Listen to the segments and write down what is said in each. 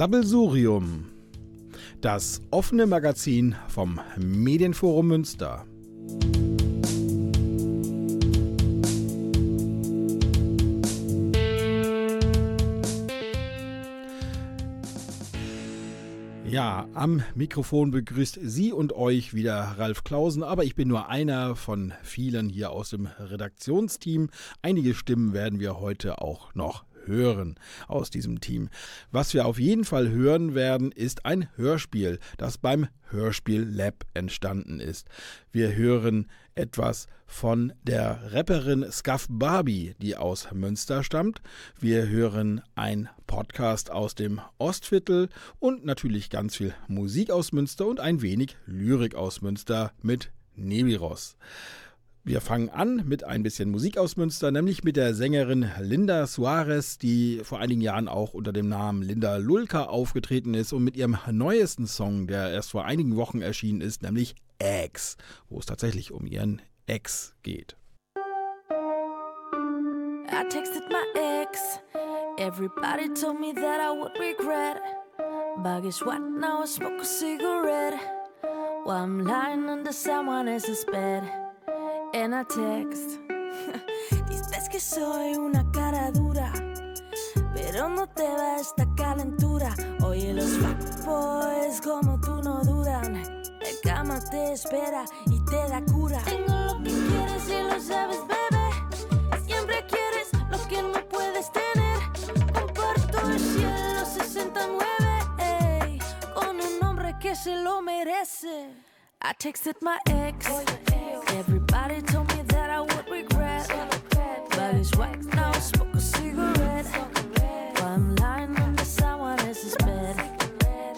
Sabbelsurium, das offene Magazin vom Medienforum Münster. Ja, am Mikrofon begrüßt Sie und euch wieder Ralf Klausen, aber ich bin nur einer von vielen hier aus dem Redaktionsteam. Einige Stimmen werden wir heute auch noch hören aus diesem Team. Was wir auf jeden Fall hören werden, ist ein Hörspiel, das beim Hörspiel Lab entstanden ist. Wir hören etwas von der Rapperin Scuff Barbie, die aus Münster stammt. Wir hören ein Podcast aus dem Ostviertel und natürlich ganz viel Musik aus Münster und ein wenig Lyrik aus Münster mit Nebiros. Wir fangen an mit ein bisschen Musik aus Münster, nämlich mit der Sängerin Linda Suarez, die vor einigen Jahren auch unter dem Namen Linda Lulka aufgetreten ist und mit ihrem neuesten Song, der erst vor einigen Wochen erschienen ist, nämlich Ex, wo es tatsächlich um ihren Ex geht. I texted my ex. Everybody told me that I would regret. But guess what? Now I smoke a cigarette. While I'm lying under someone else's bed. En a text. Dices que soy una cara dura, pero no te va esta calentura. Oye, los fuckboys como tú no dudan. El cama te espera y te da cura. Tengo lo que quieres y lo sabes, bebé. Siempre quieres lo que no puedes tener. Comparto el cielo 69, ey, con un hombre que se lo merece. I texted my ex. Everybody told me that I would regret. But it's wax now, smoke a cigarette. While I'm lying under someone else's bed.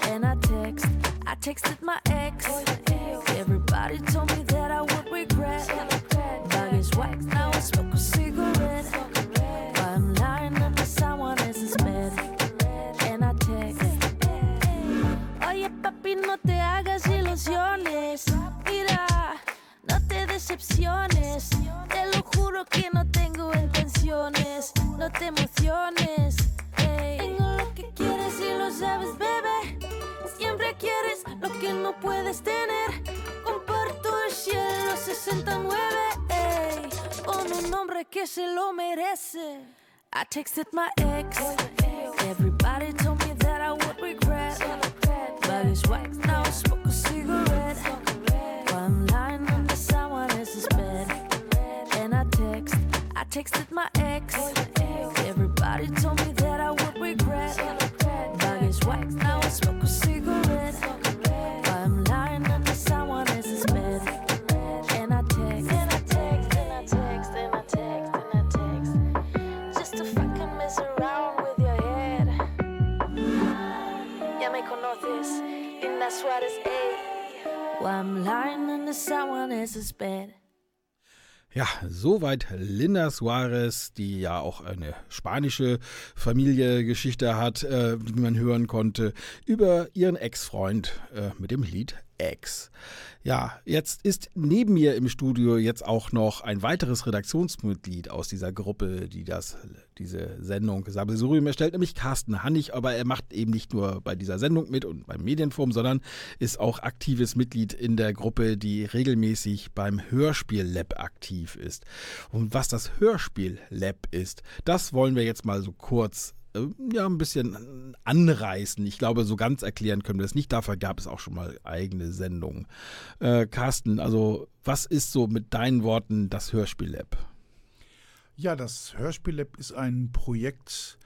And I text, I texted my ex. Everybody told me that I would regret. But it's wax now, smoke a Mira, no te decepciones. Te lo juro que no tengo intenciones. No te emociones. Tengo lo que quieres y lo sabes, bebé. Siempre quieres lo que no puedes tener. Comparto el cielo 69. Ey, con un hombre que se lo merece. I texted my ex. Everybody It's wax now, smoke a cigarette. While I'm lying under someone else's bed. And I text, I texted my ex. Everybody told me that I would regret. But it's wax now, smoke a cigarette. Linda Suárez, ey. While I'm lying under someone else's bed. Ja, soweit Linda Suarez, die ja auch eine spanische Familiengeschichte hat, äh, wie man hören konnte, über ihren Ex-Freund äh, mit dem Lied Ex. Ja, jetzt ist neben mir im Studio jetzt auch noch ein weiteres Redaktionsmitglied aus dieser Gruppe, die das, diese Sendung Sabbelsurium erstellt, nämlich Carsten Hannig, aber er macht eben nicht nur bei dieser Sendung mit und beim Medienforum, sondern ist auch aktives Mitglied in der Gruppe, die regelmäßig beim Hörspiel Lab aktiv ist. Und was das Hörspiel Lab ist, das wollen wir jetzt mal so kurz ja, ein bisschen anreißen. Ich glaube, so ganz erklären können wir das nicht. Dafür gab es auch schon mal eigene Sendungen. Äh, Carsten, also was ist so mit deinen Worten das Hörspiel-Lab? Ja, das Hörspiel-Lab ist ein Projekt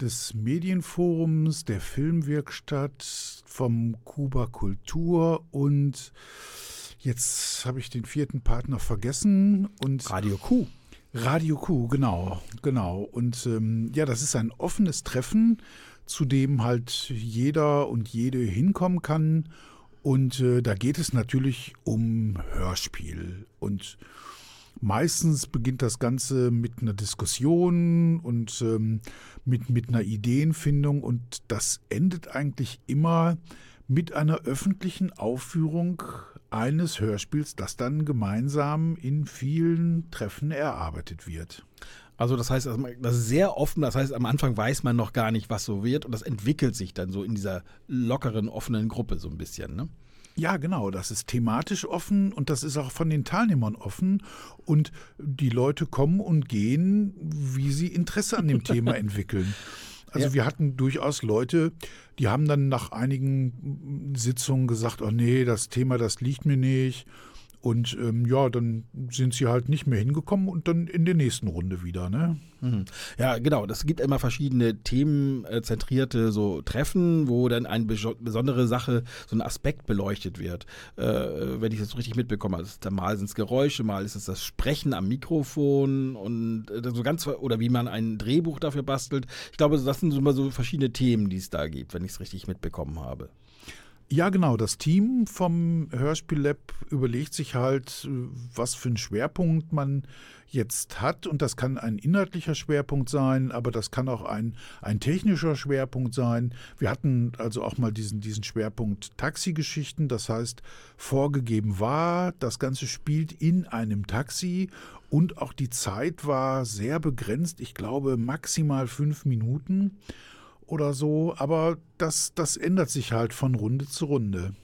des Medienforums, der Filmwerkstatt, vom Kuba Kultur und jetzt habe ich den vierten Partner vergessen und Radio Q. Radio Q, genau, genau. Und ähm, ja, das ist ein offenes Treffen, zu dem halt jeder und jede hinkommen kann. Und äh, da geht es natürlich um Hörspiel. Und meistens beginnt das Ganze mit einer Diskussion und ähm, mit, mit einer Ideenfindung. Und das endet eigentlich immer mit einer öffentlichen Aufführung eines Hörspiels, das dann gemeinsam in vielen Treffen erarbeitet wird. Also das heißt, das ist sehr offen, das heißt, am Anfang weiß man noch gar nicht, was so wird und das entwickelt sich dann so in dieser lockeren, offenen Gruppe so ein bisschen, ne? Ja, genau. Das ist thematisch offen und das ist auch von den Teilnehmern offen. Und die Leute kommen und gehen, wie sie Interesse an dem Thema entwickeln. Also ja. wir hatten durchaus Leute, die haben dann nach einigen Sitzungen gesagt, oh nee, das Thema, das liegt mir nicht. Und ähm, ja, dann sind sie halt nicht mehr hingekommen und dann in der nächsten Runde wieder, ne? Mhm. Ja, genau. Das gibt immer verschiedene themenzentrierte so Treffen, wo dann eine besondere Sache, so ein Aspekt beleuchtet wird. Äh, wenn ich das richtig mitbekomme. Also mal sind es Geräusche, mal ist es das Sprechen am Mikrofon und äh, so ganz oder wie man ein Drehbuch dafür bastelt. Ich glaube, das sind immer so verschiedene Themen, die es da gibt, wenn ich es richtig mitbekommen habe. Ja, genau. Das Team vom Hörspiel-Lab überlegt sich halt, was für einen Schwerpunkt man jetzt hat. Und das kann ein inhaltlicher Schwerpunkt sein, aber das kann auch ein, ein technischer Schwerpunkt sein. Wir hatten also auch mal diesen, diesen Schwerpunkt Taxigeschichten. Das heißt, vorgegeben war, das Ganze spielt in einem Taxi und auch die Zeit war sehr begrenzt. Ich glaube maximal fünf Minuten oder so, aber das, das ändert sich halt von Runde zu Runde.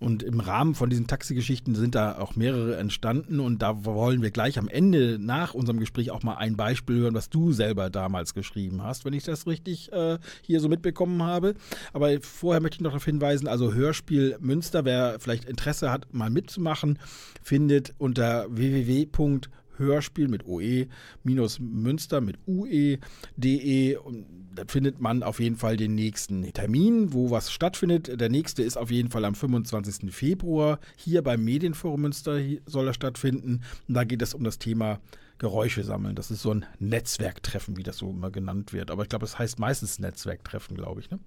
Und im Rahmen von diesen Taxigeschichten sind da auch mehrere entstanden und da wollen wir gleich am Ende nach unserem Gespräch auch mal ein Beispiel hören, was du selber damals geschrieben hast, wenn ich das richtig äh, hier so mitbekommen habe. Aber vorher möchte ich noch darauf hinweisen, also Hörspiel Münster, wer vielleicht Interesse hat, mal mitzumachen, findet unter www.hörspiel mit OE minus Münster mit UE.de und da findet man auf jeden Fall den nächsten Termin, wo was stattfindet. Der nächste ist auf jeden Fall am 25. Februar. Hier beim Medienforum Münster soll er stattfinden. Und da geht es um das Thema Geräusche sammeln. Das ist so ein Netzwerktreffen, wie das so immer genannt wird. Aber ich glaube, es heißt meistens Netzwerktreffen, glaube ich. Ne?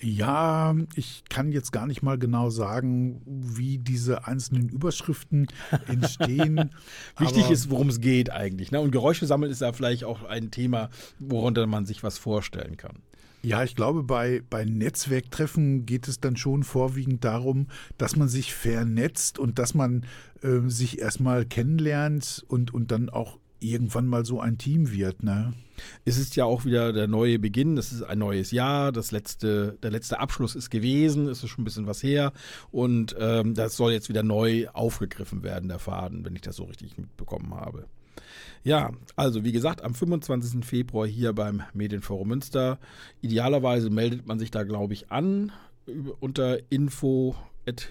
Ja, ich kann jetzt gar nicht mal genau sagen, wie diese einzelnen Überschriften entstehen. Wichtig ist, worum es geht eigentlich. Ne? Und Geräusche sammeln ist ja vielleicht auch ein Thema, worunter man sich was vorstellen kann. Ja, ich glaube, bei, bei Netzwerktreffen geht es dann schon vorwiegend darum, dass man sich vernetzt und dass man äh, sich erstmal kennenlernt und, und dann auch irgendwann mal so ein Team wird, ne? Es ist ja auch wieder der neue Beginn, es ist ein neues Jahr, das letzte, der letzte Abschluss ist gewesen, es ist schon ein bisschen was her und ähm, das soll jetzt wieder neu aufgegriffen werden, der Faden, wenn ich das so richtig mitbekommen habe. Ja, also wie gesagt, am 25. Februar hier beim Medienforum Münster. Idealerweise meldet man sich da, glaube ich, an unter info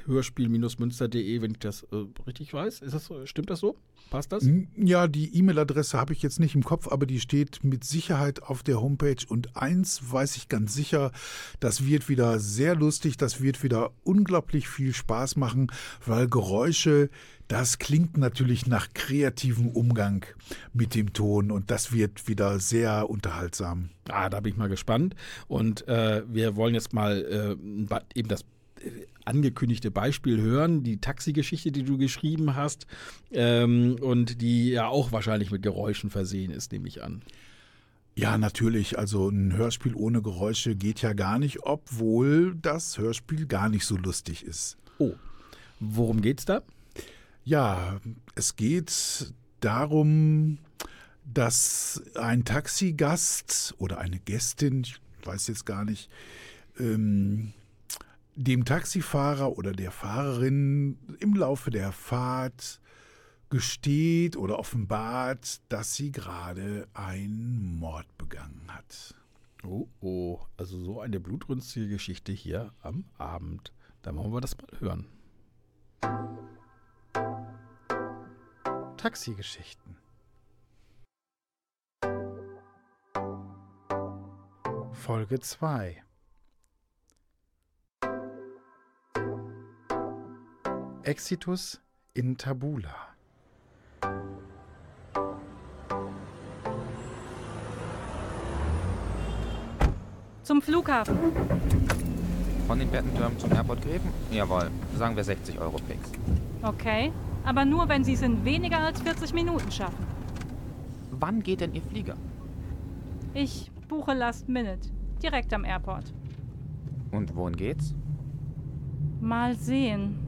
hörspiel-münster.de, wenn ich das äh, richtig weiß. Ist das, stimmt das so? Passt das? Ja, die E-Mail-Adresse habe ich jetzt nicht im Kopf, aber die steht mit Sicherheit auf der Homepage. Und eins weiß ich ganz sicher, das wird wieder sehr lustig, das wird wieder unglaublich viel Spaß machen, weil Geräusche, das klingt natürlich nach kreativem Umgang mit dem Ton und das wird wieder sehr unterhaltsam. Ah, da bin ich mal gespannt. Und äh, wir wollen jetzt mal äh, eben das angekündigte Beispiel hören, die Taxigeschichte, die du geschrieben hast ähm, und die ja auch wahrscheinlich mit Geräuschen versehen ist, nehme ich an. Ja, natürlich. Also ein Hörspiel ohne Geräusche geht ja gar nicht, obwohl das Hörspiel gar nicht so lustig ist. Oh, worum geht's da? Ja, es geht darum, dass ein Taxigast oder eine Gästin, ich weiß jetzt gar nicht, ähm, dem Taxifahrer oder der Fahrerin im Laufe der Fahrt gesteht oder offenbart, dass sie gerade einen Mord begangen hat. Oh, oh, also so eine blutrünstige Geschichte hier am Abend. Da wollen wir das mal hören. Taxigeschichten. Folge 2 Exitus in Tabula. Zum Flughafen. Von den Bettentürmen zum Airport Gräben? Jawohl, sagen wir 60 Euro fix. Okay, aber nur, wenn Sie es in weniger als 40 Minuten schaffen. Wann geht denn Ihr Flieger? Ich buche Last Minute, direkt am Airport. Und wohin geht's? Mal sehen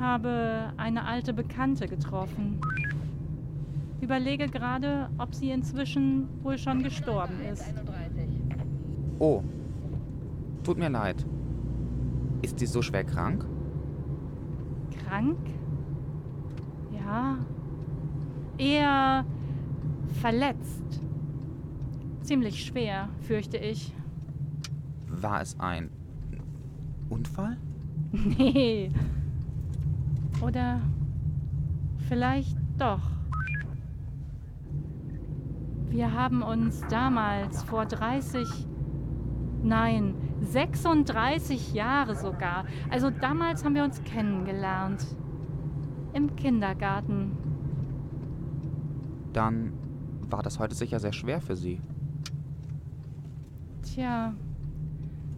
habe eine alte Bekannte getroffen. Überlege gerade, ob sie inzwischen wohl schon gestorben ist. Oh, tut mir leid. Ist sie so schwer krank? Krank? Ja. Eher verletzt. Ziemlich schwer, fürchte ich. War es ein Unfall? Nee. Oder vielleicht doch. Wir haben uns damals vor 30, nein, 36 Jahre sogar. Also damals haben wir uns kennengelernt. Im Kindergarten. Dann war das heute sicher sehr schwer für Sie. Tja,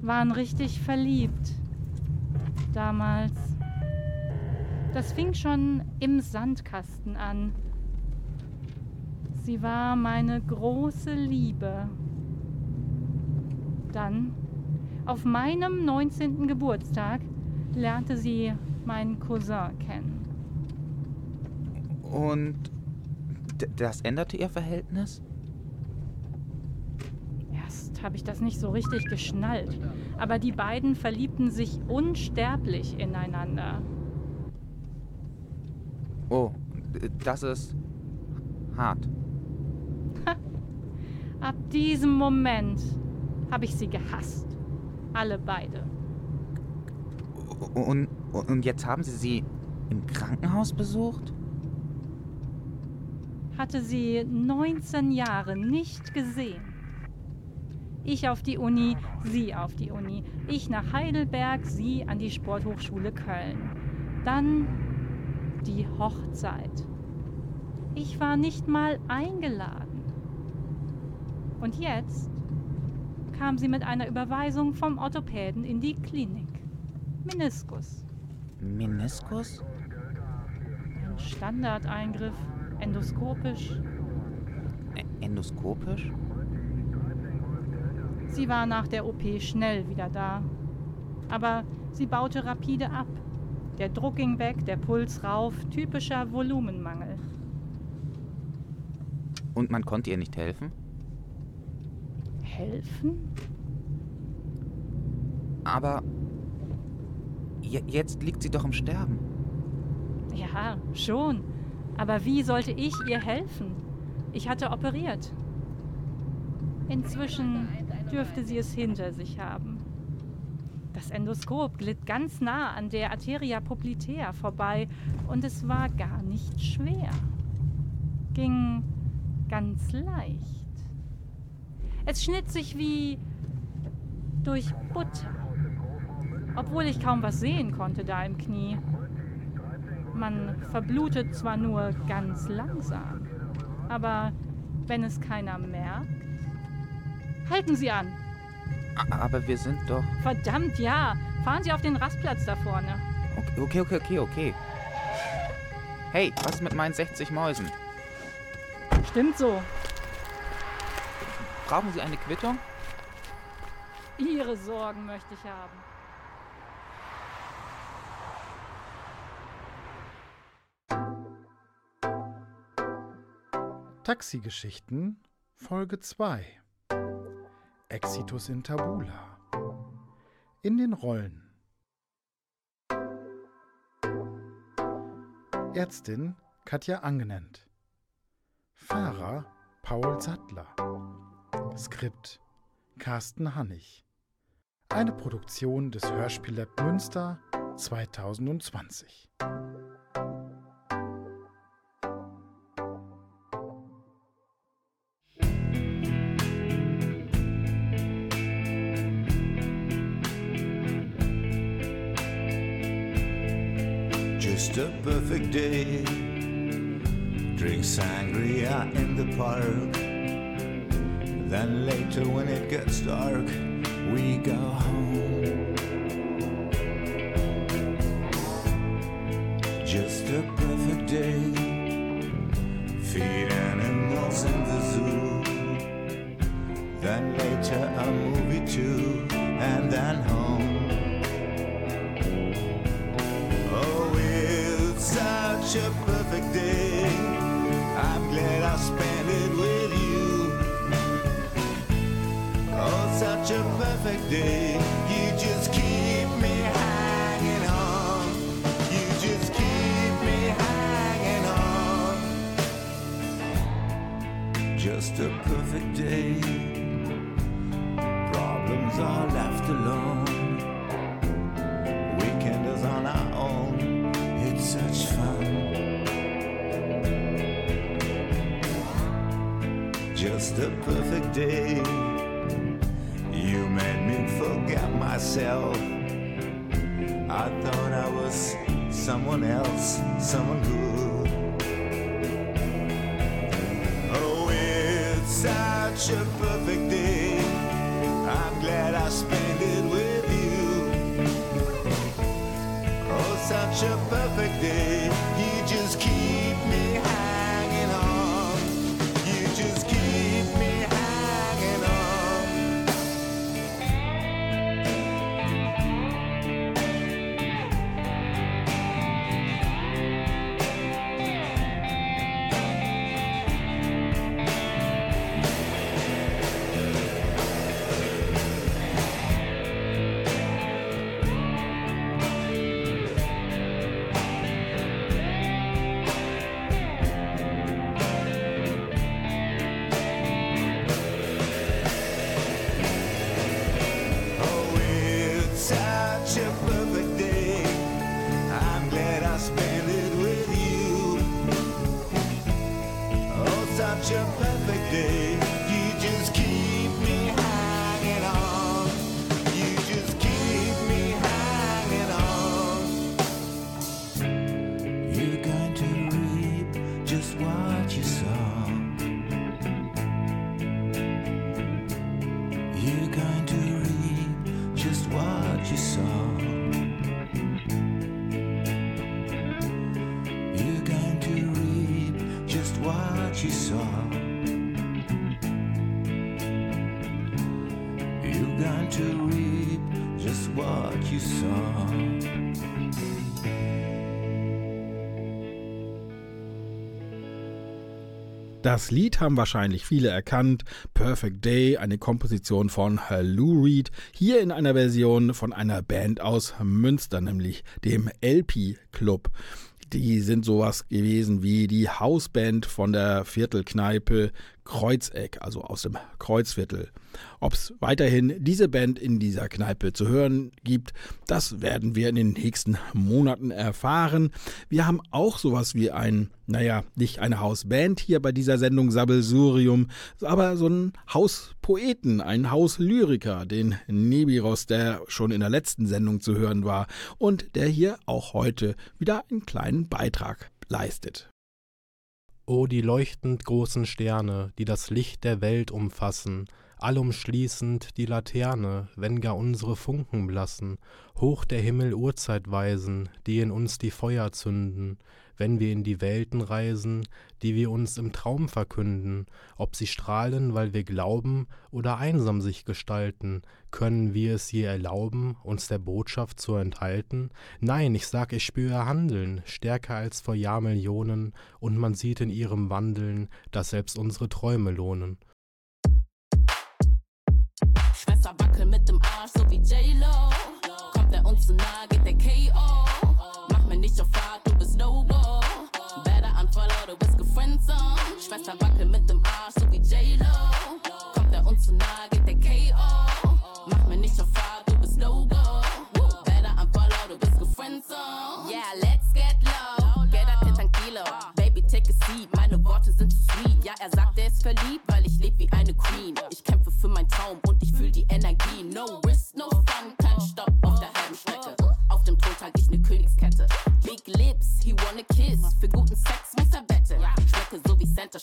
waren richtig verliebt. Damals. Das fing schon im Sandkasten an. Sie war meine große Liebe. Dann, auf meinem 19. Geburtstag, lernte sie meinen Cousin kennen. Und das änderte Ihr Verhältnis? Erst habe ich das nicht so richtig geschnallt, aber die beiden verliebten sich unsterblich ineinander. Oh, d- das ist hart. Ab diesem Moment habe ich sie gehasst. Alle beide. Und, und jetzt haben Sie sie im Krankenhaus besucht? Hatte sie 19 Jahre nicht gesehen. Ich auf die Uni, sie auf die Uni. Ich nach Heidelberg, sie an die Sporthochschule Köln. Dann die Hochzeit. Ich war nicht mal eingeladen. Und jetzt kam sie mit einer Überweisung vom Orthopäden in die Klinik. Meniskus. Meniskus? Ein Standardeingriff, endoskopisch. Ä- Endoskopisch? Sie war nach der OP schnell wieder da. Aber sie baute rapide ab. Der Druck ging weg, der Puls rauf, typischer Volumenmangel. Und man konnte ihr nicht helfen? Helfen? Aber je- jetzt liegt sie doch im Sterben. Ja, schon. Aber wie sollte ich ihr helfen? Ich hatte operiert. Inzwischen dürfte sie es hinter sich haben. Das Endoskop glitt ganz nah an der Arteria poplitea vorbei und es war gar nicht schwer. Ging ganz leicht. Es schnitt sich wie durch Butter. Obwohl ich kaum was sehen konnte da im Knie. Man verblutet zwar nur ganz langsam, aber wenn es keiner merkt. Halten Sie an! Aber wir sind doch. Verdammt, ja! Fahren Sie auf den Rastplatz da vorne. Okay, okay, okay, okay. Hey, was ist mit meinen 60 Mäusen? Stimmt so. Brauchen Sie eine Quittung? Ihre Sorgen möchte ich haben. Taxigeschichten Folge 2 Exitus in Tabula. In den Rollen. Ärztin Katja Angenent Fahrer Paul Sattler. Skript Carsten Hannig. Eine Produktion des Hörspiellab Münster 2020 Drink sangria in the park. Then later, when it gets dark, we go home. Just a perfect day. Feed animals in the zoo. Then later, a movie too. And then home. A perfect day. You made me forget myself. I thought I was someone else, someone good. Oh, it's such a perfect day. I'm glad I spent it with you. Oh, such a you sow. Das Lied haben wahrscheinlich viele erkannt. Perfect Day, eine Komposition von Lou Reed, hier in einer Version von einer Band aus Münster, nämlich dem LP Club. Die sind sowas gewesen wie die Hausband von der Viertelkneipe Kreuzeck, also aus dem Kreuzviertel. Ob es weiterhin diese Band in dieser Kneipe zu hören gibt, das werden wir in den nächsten Monaten erfahren. Wir haben auch sowas wie ein, naja, nicht eine Hausband hier bei dieser Sendung Sabbelsurium, aber so einen Hauspoeten, einen Hauslyriker, den Nebiros, der schon in der letzten Sendung zu hören war und der hier auch heute wieder einen kleinen Beitrag leistet. O die leuchtend großen Sterne, die das Licht der Welt umfassen, allumschließend die Laterne, wenn gar unsere Funken blassen, hoch der Himmel Uhrzeit weisen, die in uns die Feuer zünden, wenn wir in die Welten reisen, die wir uns im Traum verkünden, ob sie strahlen, weil wir glauben, oder einsam sich gestalten, können wir es je erlauben, uns der Botschaft zu enthalten? Nein, ich sag, ich spüre Handeln, stärker als vor Jahrmillionen, und man sieht in ihrem Wandeln, dass selbst unsere Träume lohnen. Schwester wackel mit dem Arsch, so wie J-Lo. Kommt er uns zu nah, geht der K.O. Mach mir nicht auf Fahrt, du bist No-Go. Gefriendzone. Schwester wackel mit dem Arsch, so wie J-Lo. Kommt er uns zu nah, geht der K.O. Mach mir nicht auf Fahrt, du bist No-Go. Better unfollow, du bist gefriendzone. Yeah, let's get low. Get up, hit Kilo. Baby, take a seat, meine Worte sind zu sweet. Ja, er sagt, er ist verliebt, weil ich leb wie eine Queen. Ich kämpfe für meinen Traum und ich fühl die Energie. No risk, no fun, kein Stopp auf der halben Strecke. Auf dem Thron trag ich ne Königskette. Big Lips, he wanna kiss.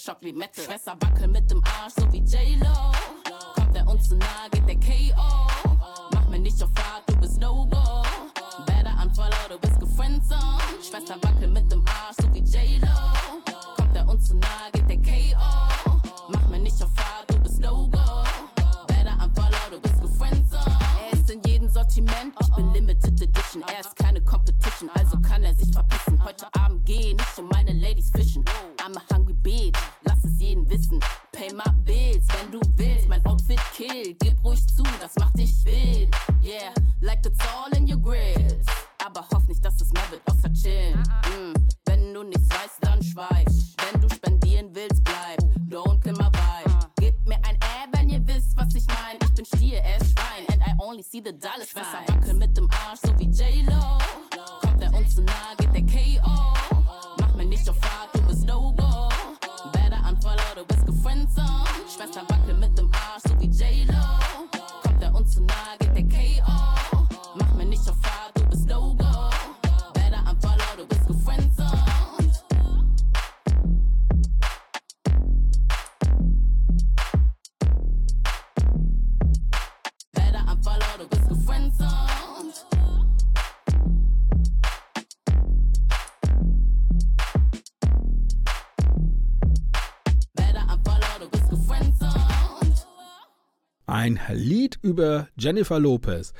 Schock wie Metal. Besser wackeln mit dem Arsch, so wie J-Lo. Gefriendzone. Schwester wackeln mit Lied über Jennifer Lopez.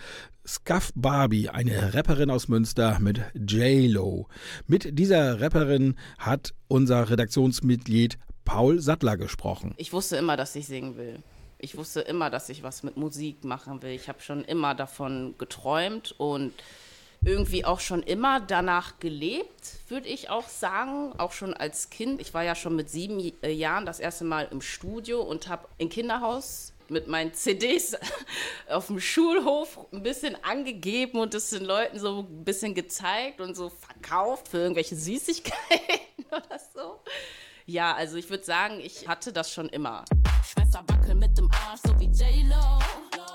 Scuff Barbie, eine Rapperin aus Münster mit J-Lo. Mit dieser Rapperin hat unser Redaktionsmitglied Paul Sattler gesprochen. Ich wusste immer, dass ich singen will. Ich wusste immer, dass ich was mit Musik machen will. Ich habe schon immer davon geträumt und irgendwie auch schon immer danach gelebt, würde ich auch sagen. Auch schon als Kind. Ich war ja schon mit sieben Jahren das erste Mal im Studio und habe im Kinderhaus mit meinen CDs auf dem Schulhof ein bisschen angegeben und das den Leuten so ein bisschen gezeigt und so verkauft für irgendwelche Süßigkeiten oder so. Ja, also ich würde sagen, ich hatte das schon immer. Schwester wackeln mit dem Arsch, so wie J-Lo.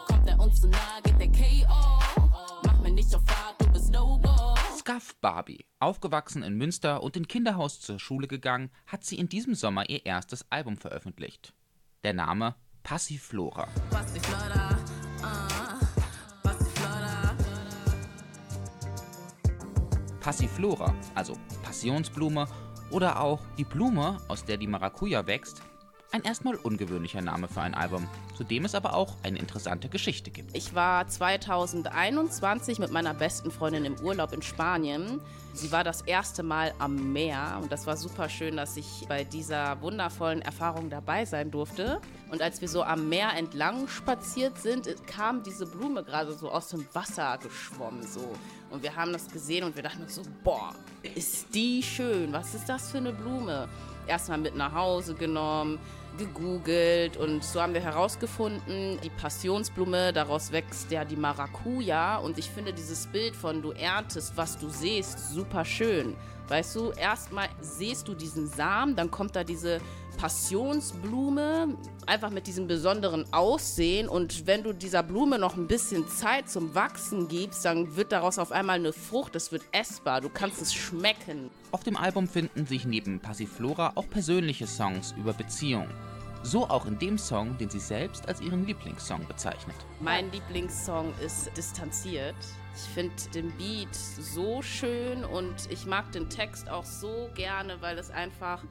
Kommt er uns zu nah, geht der K.O. Mach mir nicht auf Fahrt, du bist No-Go. Scuff Barbie. Aufgewachsen in Münster und in Kinderhaus zur Schule gegangen, hat sie in diesem Sommer ihr erstes Album veröffentlicht. Der Name Passiflora. Passiflora. Passiflora, also Passionsblume oder auch die Blume, aus der die Maracuja wächst, ein erstmal ungewöhnlicher Name für ein Album, zu dem es aber auch eine interessante Geschichte gibt. Ich war 2021 mit meiner besten Freundin im Urlaub in Spanien. Sie war das erste Mal am Meer und das war super schön, dass ich bei dieser wundervollen Erfahrung dabei sein durfte. Und als wir so am Meer entlang spaziert sind, kam diese Blume gerade so aus dem Wasser geschwommen so. Und wir haben das gesehen und wir dachten uns so, boah, ist die schön, was ist das für eine Blume? Erstmal mit nach Hause genommen, gegoogelt und so haben wir herausgefunden, die Passionsblume, daraus wächst ja die Maracuja und ich finde dieses Bild von du erntest, was du siehst, super schön. Weißt du, erstmal siehst du diesen Samen, dann kommt da diese Passionsblume, einfach mit diesem besonderen Aussehen. Und wenn du dieser Blume noch ein bisschen Zeit zum Wachsen gibst, dann wird daraus auf einmal eine Frucht, es wird essbar, du kannst es schmecken. Auf dem Album finden sich neben Passiflora auch persönliche Songs über Beziehungen. So auch in dem Song, den sie selbst als ihren Lieblingssong bezeichnet. Mein Lieblingssong ist Distanziert. Ich finde den Beat so schön und ich mag den Text auch so gerne, weil es einfach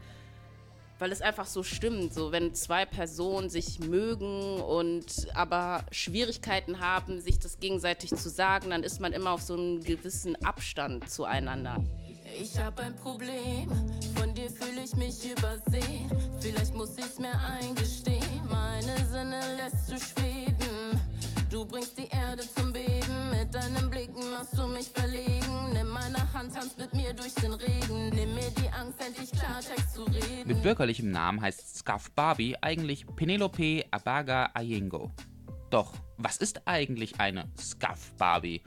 weil es einfach so stimmt, so wenn zwei Personen sich mögen und aber Schwierigkeiten haben, sich das gegenseitig zu sagen, dann ist man immer auf so einem gewissen Abstand zueinander. Ich hab ein Problem, von dir fühle ich mich übersehen. Vielleicht muss ich's mir eingestehen. Meine Sinne lässt du schweben. Du bringst die Erde zum Beben. Mit deinen Blicken machst du mich verlegen. Nimm meine Hand, tanz mit mir durch den Regen. Nimm mir die Angst, endlich Klartext zu reden. Mit bürgerlichem Namen heißt Scuff Barbie eigentlich Penelope Abaga Ayengo. Doch was ist eigentlich eine Scuff Barbie?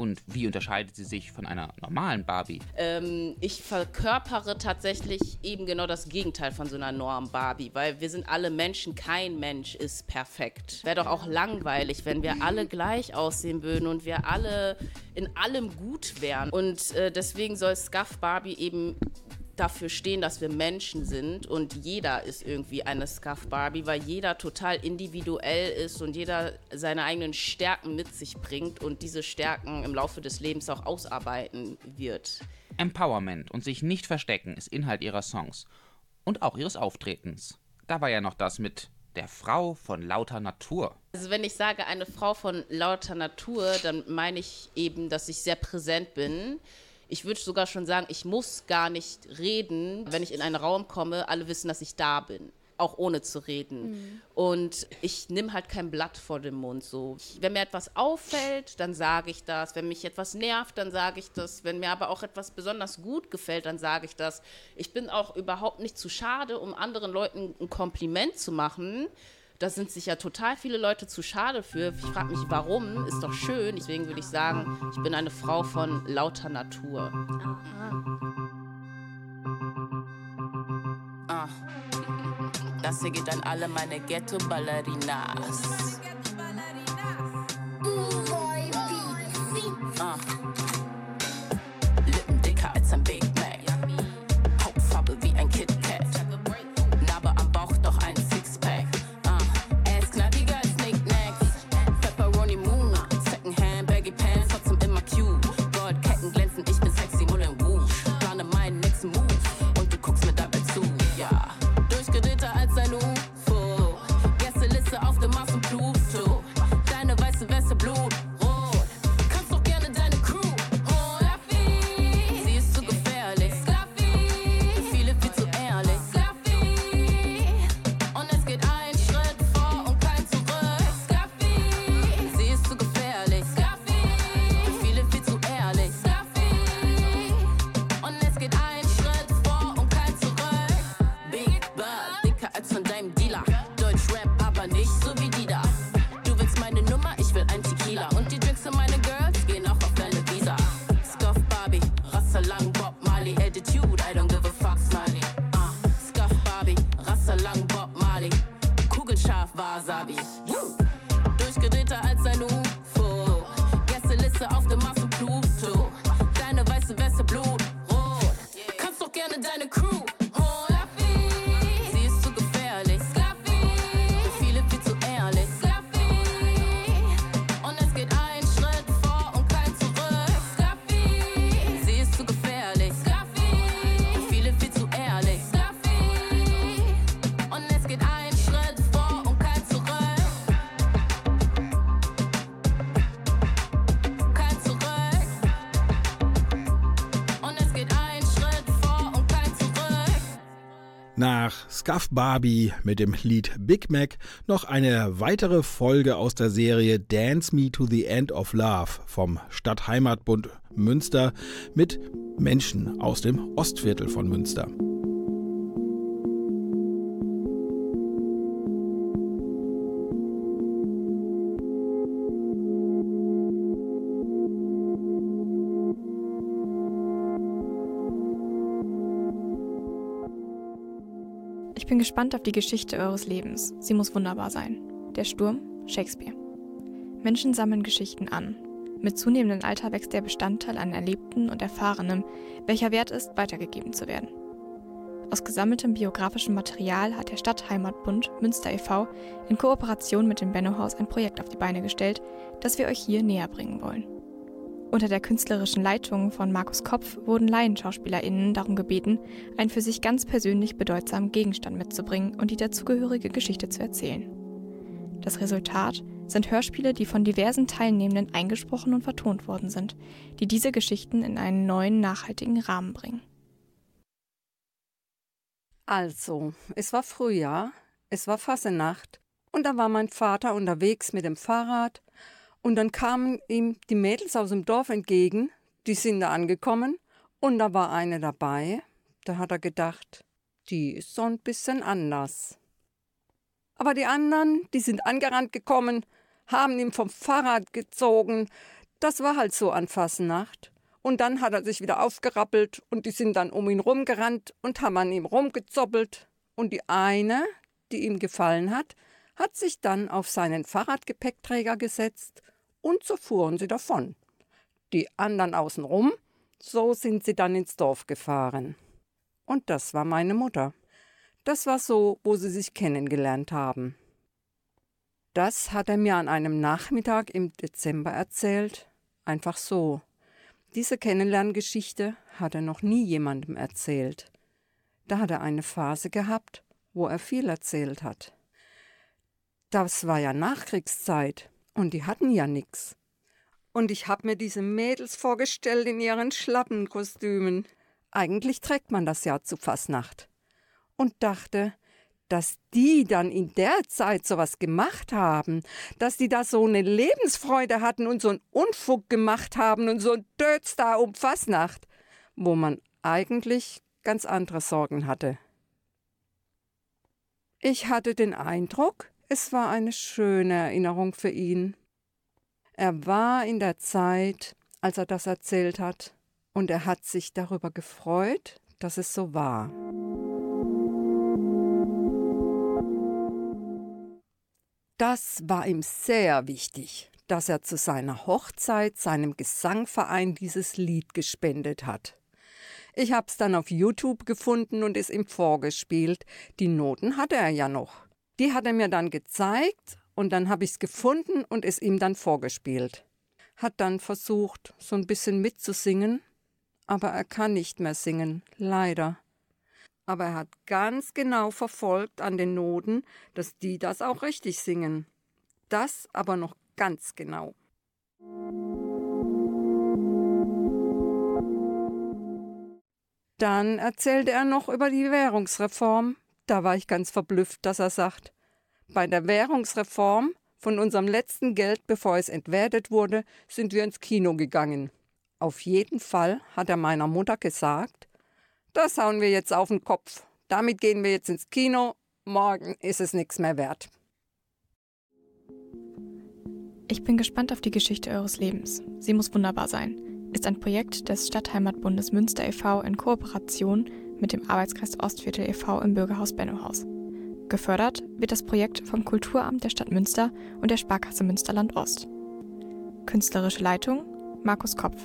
Und wie unterscheidet sie sich von einer normalen Barbie? Ähm, ich verkörpere tatsächlich eben genau das Gegenteil von so einer Norm Barbie, weil wir sind alle Menschen, kein Mensch ist perfekt. Wäre doch auch langweilig, wenn wir alle gleich aussehen würden und wir alle in allem gut wären. Und äh, deswegen soll Scuff Barbie eben dafür stehen, dass wir Menschen sind und jeder ist irgendwie eine Scuff Barbie, weil jeder total individuell ist und jeder seine eigenen Stärken mit sich bringt und diese Stärken im Laufe des Lebens auch ausarbeiten wird. Empowerment und sich nicht verstecken ist Inhalt ihrer Songs und auch ihres Auftretens. Da war ja noch das mit der Frau von lauter Natur. Also wenn ich sage eine Frau von lauter Natur, dann meine ich eben, dass ich sehr präsent bin. Ich würde sogar schon sagen, ich muss gar nicht reden. Wenn ich in einen Raum komme, alle wissen, dass ich da bin. auch ohne zu reden. Und ich nehme halt kein Blatt vor den Mund. So. Wenn mir etwas auffällt, dann sage ich das. Wenn mich etwas nervt, dann sage ich das. Wenn mir aber auch etwas besonders gut gefällt, dann sage ich das. Ich bin auch überhaupt nicht zu schade, um anderen Leuten ein Kompliment zu machen. Da sind sich ja total viele Leute zu schade für. Ich frage mich, warum? Ist doch schön. Deswegen würde ich sagen, ich bin eine Frau von lauter Natur. Ah. Das hier geht an alle meine Ghetto-Ballerinas. Ah. Nach Scuff Barbie mit dem Lied Big Mac noch eine weitere Folge aus der Serie Dance Me to the End of Love vom Stadtheimatbund Münster mit Menschen aus dem Ostviertel von Münster. Bin gespannt auf die Geschichte eures Lebens. Sie muss wunderbar sein. Der Sturm, Shakespeare. Menschen sammeln Geschichten an. Mit zunehmendem Alter wächst der Bestandteil an Erlebten und Erfahrenem, welcher wert ist, weitergegeben zu werden. Aus gesammeltem biografischem Material hat der Stadtheimatbund Münster e.V. in Kooperation mit dem Benno-Haus ein Projekt auf die Beine gestellt, das wir euch hier näher bringen wollen. Unter der künstlerischen Leitung von Markus Kopf wurden LaienschauspielerInnen darum gebeten, einen für sich ganz persönlich bedeutsamen Gegenstand mitzubringen und die dazugehörige Geschichte zu erzählen. Das Resultat sind Hörspiele, die von diversen Teilnehmenden eingesprochen und vertont worden sind, die diese Geschichten in einen neuen, nachhaltigen Rahmen bringen. Also, es war Frühjahr, es war Fassenacht und da war mein Vater unterwegs mit dem Fahrrad und dann kamen ihm die Mädels aus dem Dorf entgegen, die sind da angekommen und da war eine dabei, da hat er gedacht, die ist so ein bisschen anders. Aber die anderen, die sind angerannt gekommen, haben ihn vom Fahrrad gezogen. Das war halt so an Fassenacht. Und dann hat er sich wieder aufgerappelt und die sind dann um ihn rumgerannt und haben an ihm rumgezoppelt. Und die eine, die ihm gefallen hat, hat sich dann auf seinen Fahrradgepäckträger gesetzt und so fuhren sie davon. Die anderen außenrum, so sind sie dann ins Dorf gefahren. Und das war meine Mutter. Das war so, wo sie sich kennengelernt haben. Das hat er mir an einem Nachmittag im Dezember erzählt, einfach so. Diese Kennenlerngeschichte hat er noch nie jemandem erzählt. Da hat er eine Phase gehabt, wo er viel erzählt hat. Das war ja Nachkriegszeit und die hatten ja nix. Und ich hab mir diese Mädels vorgestellt in ihren Schlappenkostümen. Eigentlich trägt man das ja zu Fasnacht. Und dachte, dass die dann in der Zeit sowas gemacht haben, dass die da so eine Lebensfreude hatten und so einen Unfug gemacht haben und so ein Dötz da um Fasnacht, wo man eigentlich ganz andere Sorgen hatte. Ich hatte den Eindruck, es war eine schöne Erinnerung für ihn. Er war in der Zeit, als er das erzählt hat, und er hat sich darüber gefreut, dass es so war. Das war ihm sehr wichtig, dass er zu seiner Hochzeit seinem Gesangverein dieses Lied gespendet hat. Ich hab's dann auf YouTube gefunden und es ihm vorgespielt. Die Noten hatte er ja noch. Die hat er mir dann gezeigt und dann habe ich's gefunden und es ihm dann vorgespielt. Hat dann versucht, so ein bisschen mitzusingen, aber er kann nicht mehr singen, leider. Aber er hat ganz genau verfolgt an den Noten, dass die das auch richtig singen. Das aber noch ganz genau. Dann erzählte er noch über die Währungsreform. Da war ich ganz verblüfft, dass er sagt, bei der Währungsreform von unserem letzten Geld, bevor es entwertet wurde, sind wir ins Kino gegangen. Auf jeden Fall hat er meiner Mutter gesagt, das hauen wir jetzt auf den Kopf. Damit gehen wir jetzt ins Kino. Morgen ist es nichts mehr wert. Ich bin gespannt auf die Geschichte eures Lebens. Sie muss wunderbar sein. Ist ein Projekt des Stadtheimatbundes Münster e.V. in Kooperation mit dem Arbeitskreis Ostviertel e.V. im Bürgerhaus Bennohaus. Gefördert wird das Projekt vom Kulturamt der Stadt Münster und der Sparkasse Münsterland Ost. Künstlerische Leitung Markus Kopf.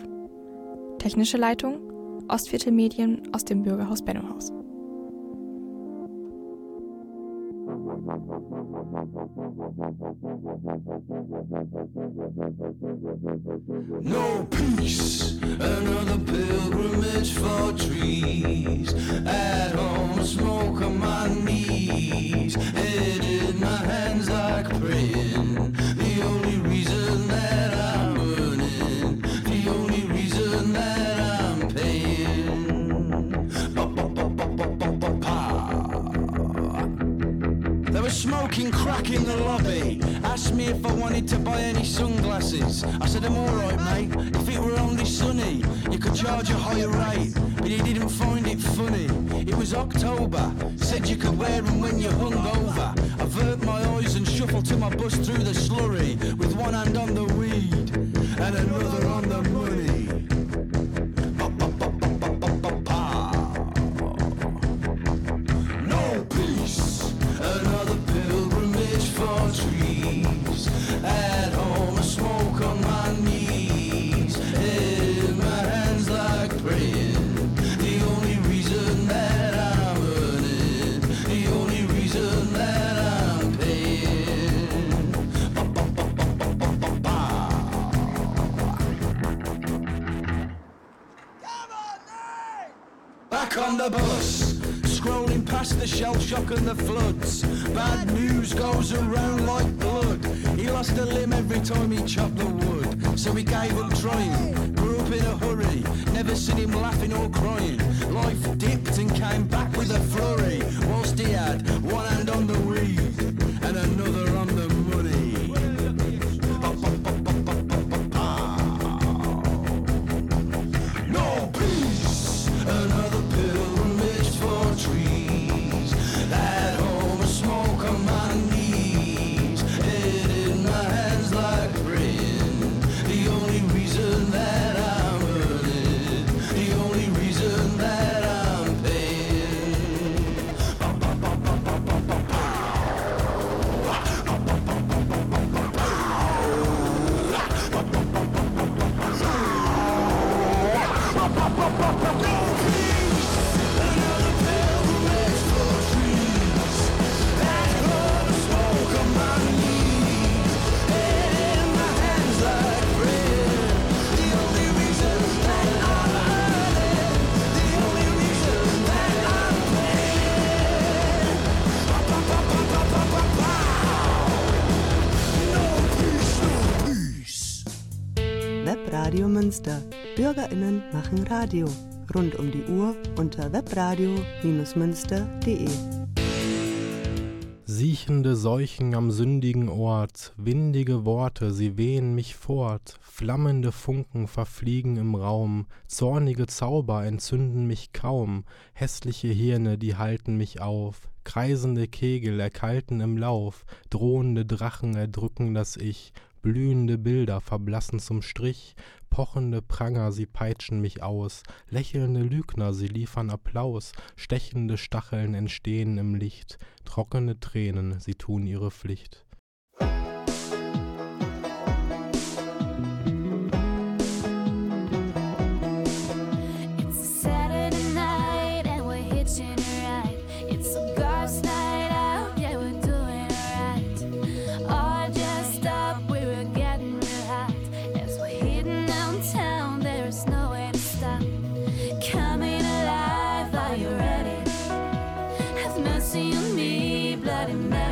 Technische Leitung Ostviertel Medien aus dem Bürgerhaus Bennohaus. No peace, another pilgrimage for trees. At home, smoke on my knees, head in my hands like praying. The only smoking crack in the lobby. Asked me if I wanted to buy any sunglasses. I said, I'm alright, mate. If it were only sunny, you could charge a higher rate. But he didn't find it funny. It was October. Said you could wear them when you're hungover. Avert my eyes and shuffle to my bus through the slurry. With one hand on the weed and another on the money. Past the shell shock and the floods. Bad news goes around like blood. He lost a limb every time he chopped the wood, so he gave up trying. Grew up in a hurry, never seen him laughing or crying. Life dipped and came back with a flurry, whilst he had one hand on the weed Münster. BürgerInnen machen Radio. Rund um die Uhr unter webradio-münster.de. Siechende Seuchen am sündigen Ort, windige Worte, sie wehen mich fort, flammende Funken verfliegen im Raum, zornige Zauber entzünden mich kaum, hässliche Hirne, die halten mich auf, kreisende Kegel erkalten im Lauf, drohende Drachen erdrücken das Ich, blühende Bilder verblassen zum Strich, pochende Pranger, sie peitschen mich aus, lächelnde Lügner, sie liefern Applaus, stechende Stacheln entstehen im Licht, trockene Tränen, sie tun ihre Pflicht. not enough.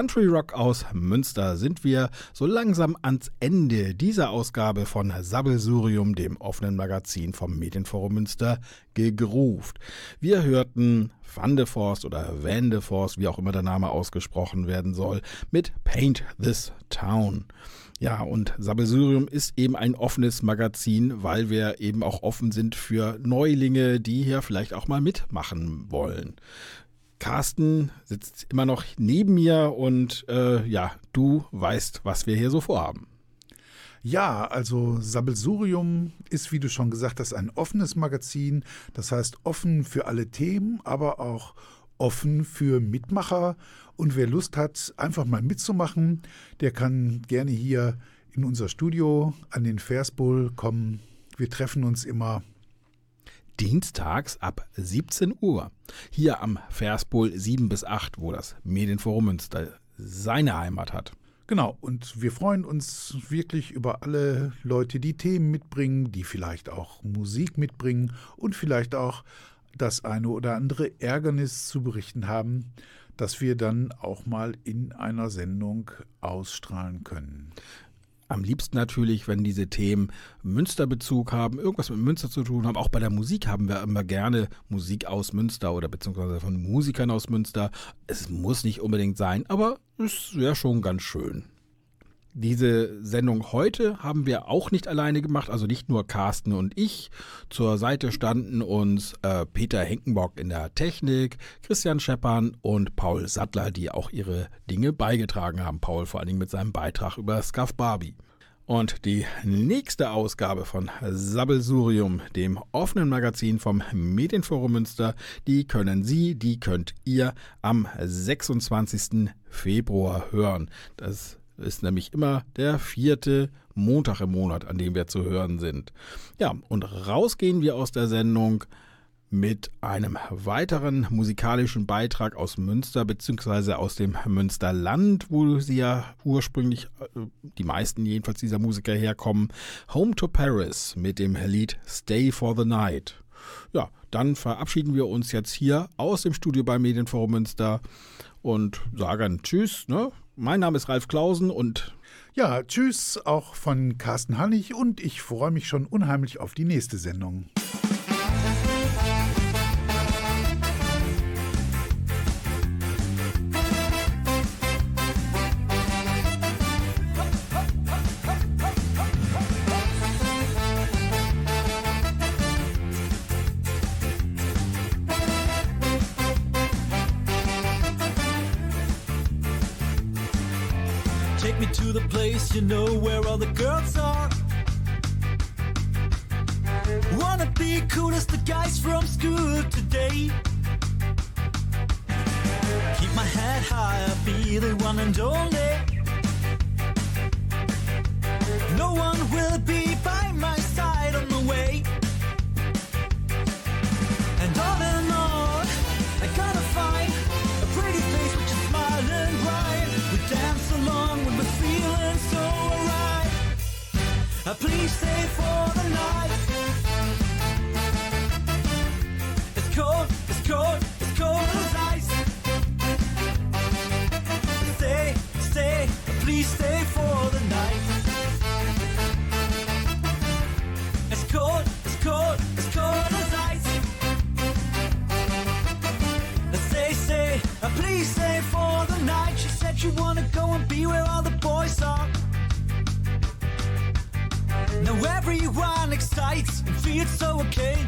Country Rock aus Münster sind wir so langsam ans Ende dieser Ausgabe von Sabbelsurium, dem offenen Magazin vom Medienforum Münster, gegruft. Wir hörten Van de Forst oder Van de Forst, wie auch immer der Name ausgesprochen werden soll, mit Paint This Town. Ja, und Sabbelsurium ist eben ein offenes Magazin, weil wir eben auch offen sind für Neulinge, die hier vielleicht auch mal mitmachen wollen. Carsten sitzt immer noch neben mir und äh, ja, du weißt, was wir hier so vorhaben. Ja, also Sabbelsurium ist, wie du schon gesagt hast, ein offenes Magazin. Das heißt offen für alle Themen, aber auch offen für Mitmacher. Und wer Lust hat, einfach mal mitzumachen, der kann gerne hier in unser Studio an den Versbull kommen. Wir treffen uns immer dienstags ab 17 Uhr. Hier am Verspol 7 bis 8, wo das Medienforum Münster seine Heimat hat. Genau, und wir freuen uns wirklich über alle Leute, die Themen mitbringen, die vielleicht auch Musik mitbringen und vielleicht auch das eine oder andere Ärgernis zu berichten haben, das wir dann auch mal in einer Sendung ausstrahlen können. Am liebsten natürlich, wenn diese Themen Münsterbezug haben, irgendwas mit Münster zu tun haben. Auch bei der Musik haben wir immer gerne Musik aus Münster oder beziehungsweise von Musikern aus Münster. Es muss nicht unbedingt sein, aber es wäre schon ganz schön. Diese Sendung heute haben wir auch nicht alleine gemacht, also nicht nur Carsten und ich. Zur Seite standen uns äh, Peter Henkenbock in der Technik, Christian Scheppern und Paul Sattler, die auch ihre Dinge beigetragen haben. Paul vor allen Dingen mit seinem Beitrag über Scuff Barbie. Und die nächste Ausgabe von Sabbelsurium, dem offenen Magazin vom Medienforum Münster, die können Sie, die könnt ihr am 26. Februar hören. Das ist nämlich immer der vierte Montag im Monat, an dem wir zu hören sind. Ja, und rausgehen wir aus der Sendung mit einem weiteren musikalischen Beitrag aus Münster bzw. aus dem Münsterland, wo sie ja ursprünglich, äh, die meisten jedenfalls dieser Musiker herkommen. Home to Paris mit dem Lied Stay for the Night. Ja, dann verabschieden wir uns jetzt hier aus dem Studio bei Medienforum Münster und sagen Tschüss. Ne? Mein Name ist Ralf Klausen und ja, tschüss auch von Carsten Hallig und ich freue mich schon unheimlich auf die nächste Sendung. You know where all the girls are. Wanna be cool as the guys from school today. Keep my head high, I'll be the one and only. No one will be Please stay for the night. Okay.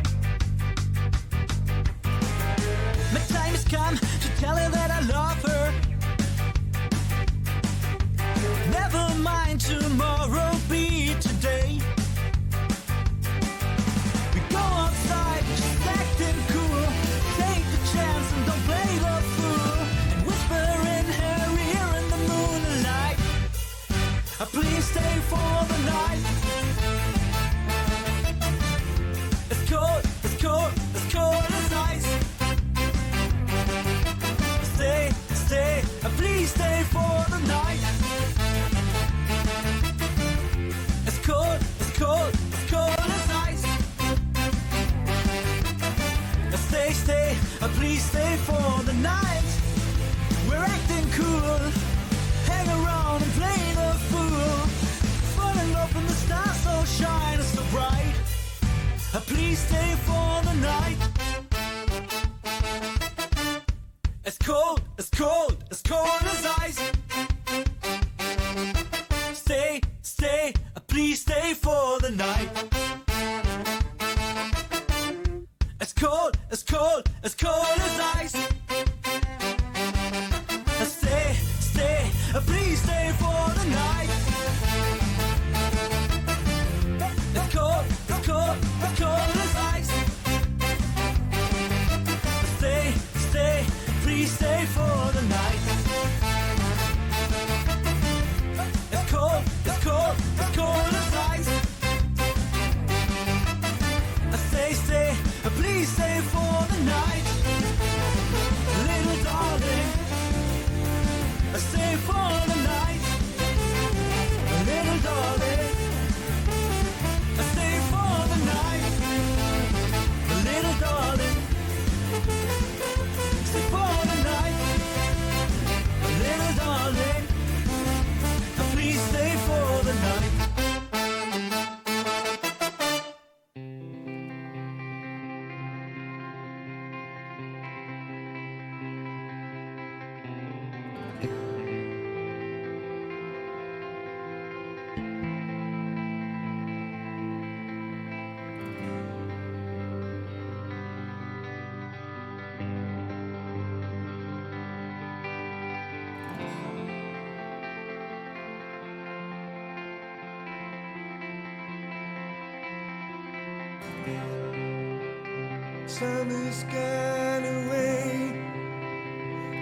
turn the sky away.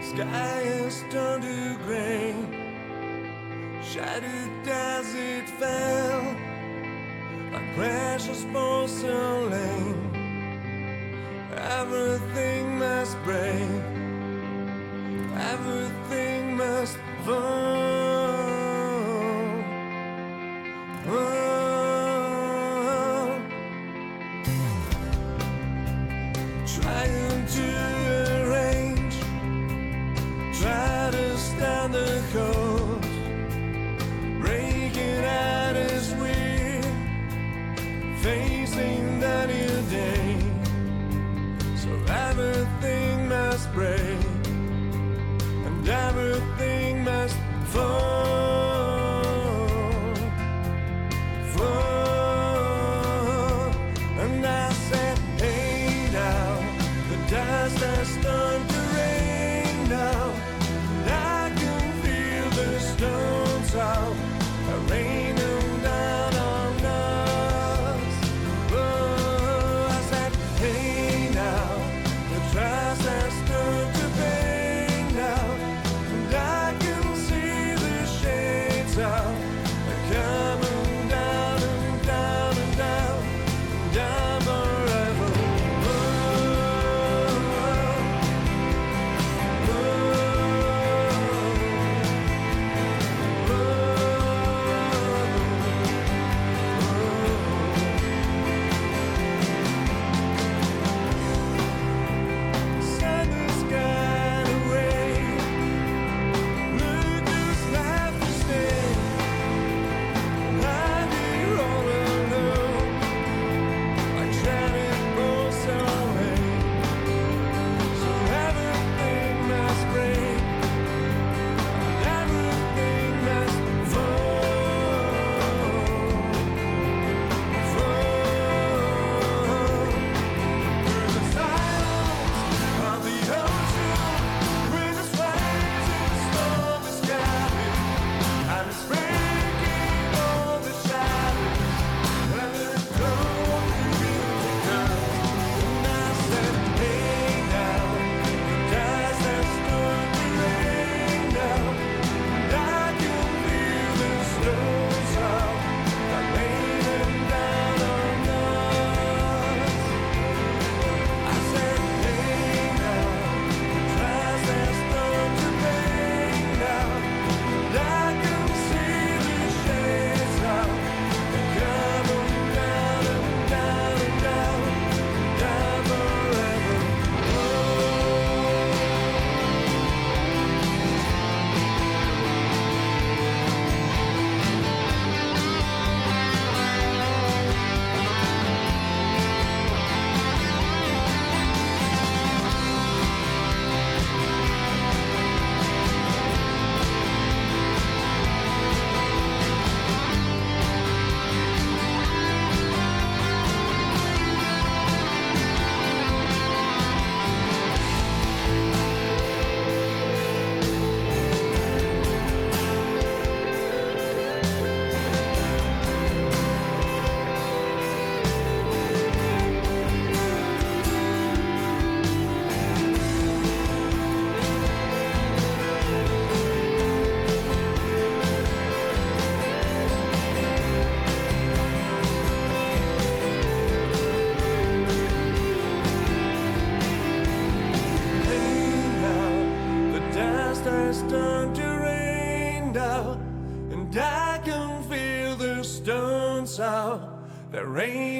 Sky has turned to gray, shattered as it fell, like precious porcelain. Everything must break, everything must fall. Oh. rain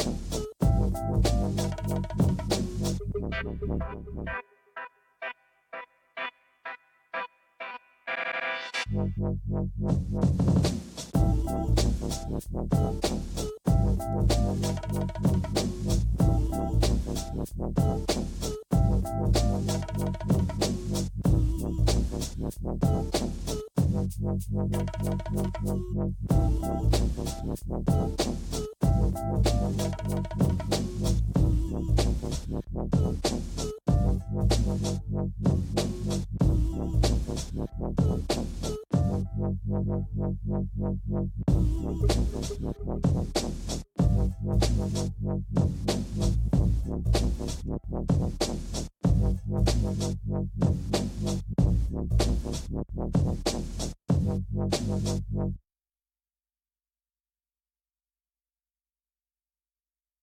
Thank